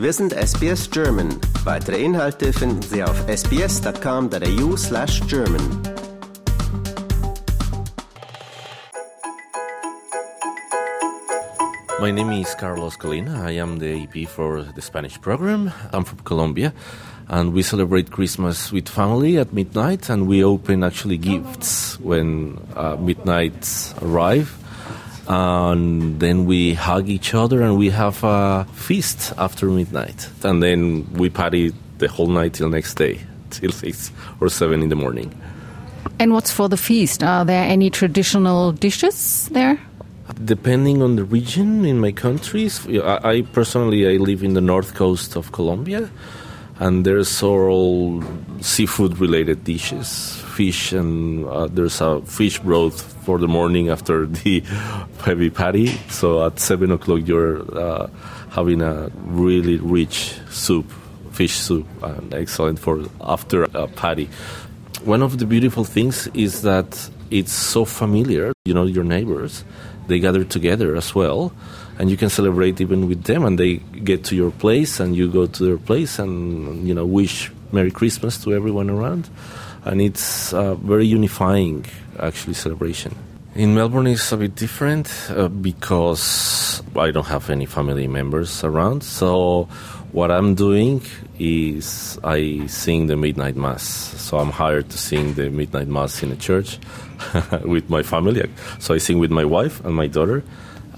Wir sind SBS German. Weitere Inhalte finden Sie auf sbs.com.au slash German. My name is Carlos Colina. I am the AP for the Spanish program. I'm from Colombia, and we celebrate Christmas with family at midnight, and we open actually gifts when uh, midnight arrive, and then we hug each other and we have a feast after midnight, and then we party the whole night till next day, till six or seven in the morning. And what's for the feast? Are there any traditional dishes there? Depending on the region in my countries, I, I personally I live in the north coast of Colombia, and there's all seafood related dishes, fish, and uh, there's a fish broth for the morning after the heavy party. So at seven o'clock you're uh, having a really rich soup, fish soup, and excellent for after a party. One of the beautiful things is that it's so familiar. You know your neighbors they gather together as well and you can celebrate even with them and they get to your place and you go to their place and you know wish merry christmas to everyone around. And it's a very unifying actually celebration. In melbourne it's a bit different uh, because i don't have any family members around. So what i'm doing is i sing the midnight mass. So i'm hired to sing the midnight mass in a church with my family. So I sing with my wife and my daughter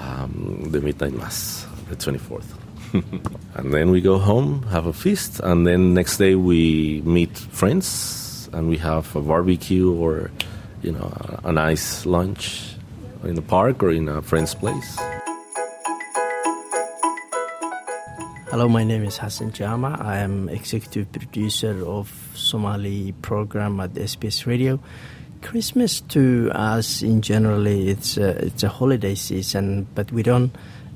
um, the midnight mass, the 24th. and then we go home, have a feast, and then next day we meet friends and we have a barbecue or, you know, a, nice lunch in the park or in a friend's place. Hello, my name is Hassan Jama. I am executive producer of Somali program at SBS Radio. Christmas to us in generally it's a, it's a holiday season, but we don't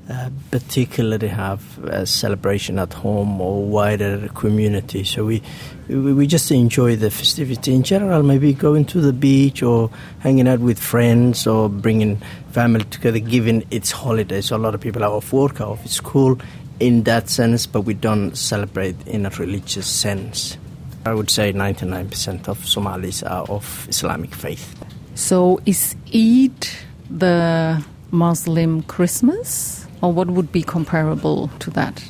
uh, particularly have a celebration at home or wider community. So we, we we just enjoy the festivity in general. Maybe going to the beach or hanging out with friends or bringing family together. Given it's holidays, so a lot of people are off work, are off school, in that sense. But we don't celebrate in a religious sense. I would say 99% of Somalis are of Islamic faith. So is Eid the Muslim Christmas? Or what would be comparable to that?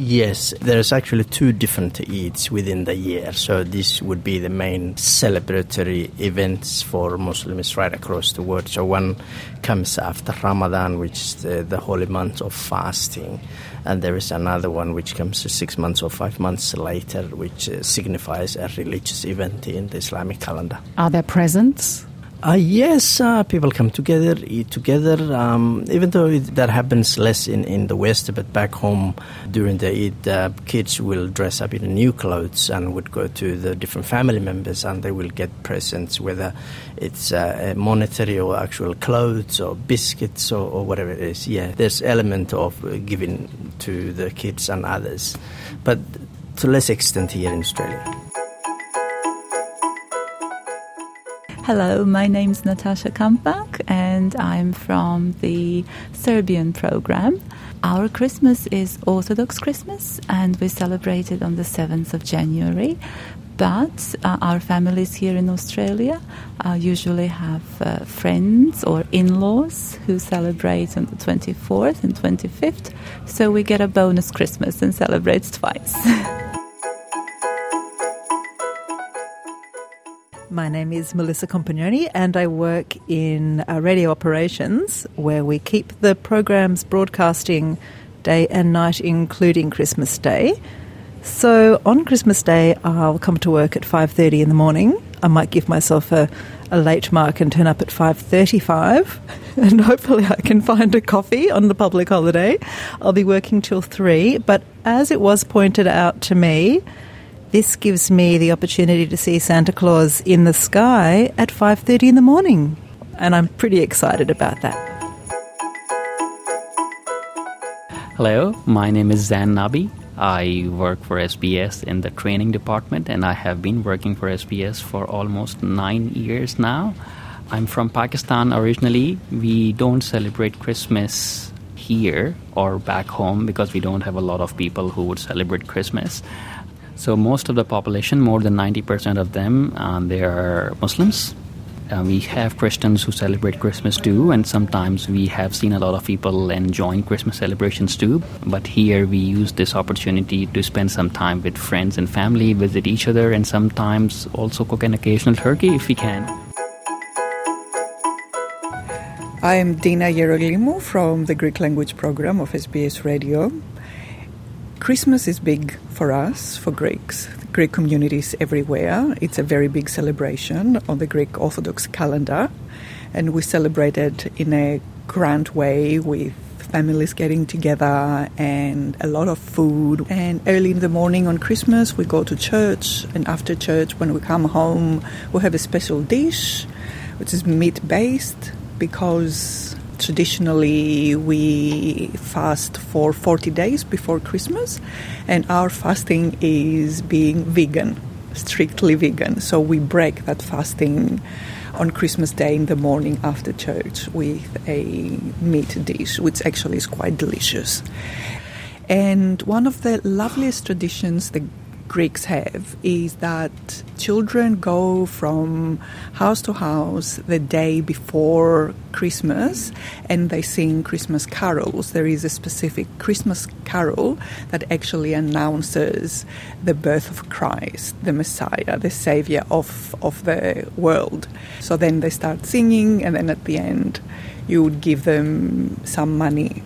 Yes, there's actually two different Eids within the year. So this would be the main celebratory events for Muslims right across the world. So one comes after Ramadan, which is the, the holy month of fasting. And there is another one which comes six months or five months later, which uh, signifies a religious event in the Islamic calendar. Are there presents? Uh, yes, uh, people come together, eat together. Um, even though it, that happens less in, in the West, but back home during the Eid, uh, kids will dress up in new clothes and would go to the different family members and they will get presents, whether it's uh, monetary or actual clothes or biscuits or, or, whatever it is. Yeah, there's element of giving to the kids and others, but to less extent here in Australia. Hello, my name is Natasha Kampak and I'm from the Serbian program. Our Christmas is Orthodox Christmas and we celebrate it on the 7th of January. But uh, our families here in Australia uh, usually have uh, friends or in laws who celebrate on the 24th and 25th. So we get a bonus Christmas and celebrate twice. My name is Melissa Compagnoni, and I work in uh, radio operations where we keep the programs broadcasting day and night, including Christmas Day. So on Christmas Day, I'll come to work at five thirty in the morning. I might give myself a, a late mark and turn up at five thirty-five, and hopefully I can find a coffee on the public holiday. I'll be working till three, but as it was pointed out to me this gives me the opportunity to see Santa Claus in the sky at 5:30 in the morning, and I'm pretty excited about that. Hello, my name is Zan Nabi. I work for SBS in the training department, and I have been working for SBS for almost nine years now. I'm from Pakistan originally. We don't celebrate Christmas here or back home because we don't have a lot of people who would celebrate Christmas. So most of the population, more than 90% of them, um, they are Muslims. Uh, we have Christians who celebrate Christmas too, and sometimes we have seen a lot of people enjoying Christmas celebrations too. But here we use this opportunity to spend some time with friends and family, visit each other, and sometimes also cook an occasional turkey if we can. I am Dina Yeroglimou from the Greek language program of SBS Radio. Christmas is big for us, for Greeks, Greek communities everywhere. It's a very big celebration on the Greek Orthodox calendar, and we celebrate it in a grand way with families getting together and a lot of food. And early in the morning on Christmas, we go to church, and after church, when we come home, we have a special dish which is meat based because traditionally we fast for 40 days before Christmas, and our fasting is being vegan, strictly vegan. So we break that fasting on Christmas Day in the morning after church with a meat dish, which actually is quite delicious. And one of the loveliest traditions the Greeks have is that children go from house to house the day before Christmas and they sing Christmas carols. There is a specific Christmas carol that actually announces the birth of Christ, the Messiah, the Savior of, of the world. So then they start singing, and then at the end, you would give them some money.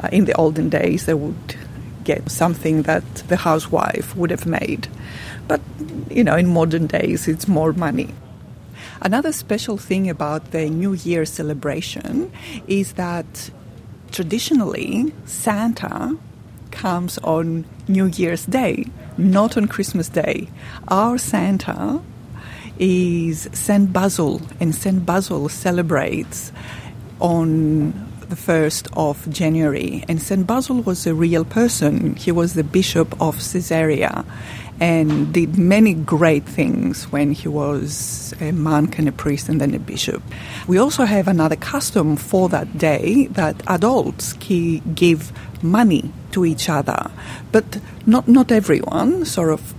Uh, in the olden days, they would get something that the housewife would have made. But, you know, in modern days, it's more money. Another special thing about the New Year celebration is that traditionally Santa comes on New Year's Day, not on Christmas Day. Our Santa is St. Basil, and St. Basil celebrates on the 1st of January. And St. Basil was a real person. He was the bishop of Caesarea and did many great things when he was a monk and a priest and then a bishop. We also have another custom for that day that adults give money to each other, but not, not everyone, sort of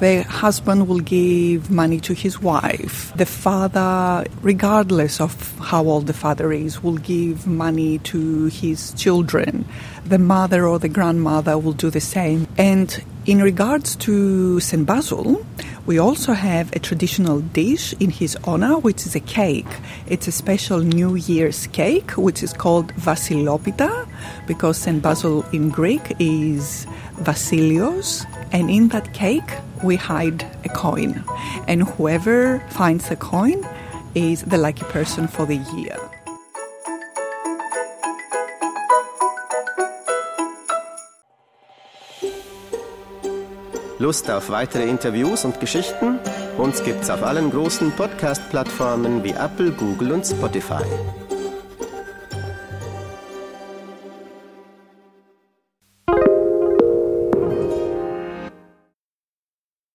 the husband will give money to his wife. The father, regardless of how old the father is, will give money to his children. The mother or the grandmother will do the same. And in regards to St. Basil, we also have a traditional dish in his honor, which is a cake. It's a special New Year's cake, which is called Vasilopita, because St. Basil in Greek is Vasilios. And in that cake, we hide a coin. And whoever finds the coin is the lucky person for the year. Lust auf weitere Interviews und Geschichten? Uns gibt's auf allen großen Podcast-Plattformen wie Apple, Google und Spotify.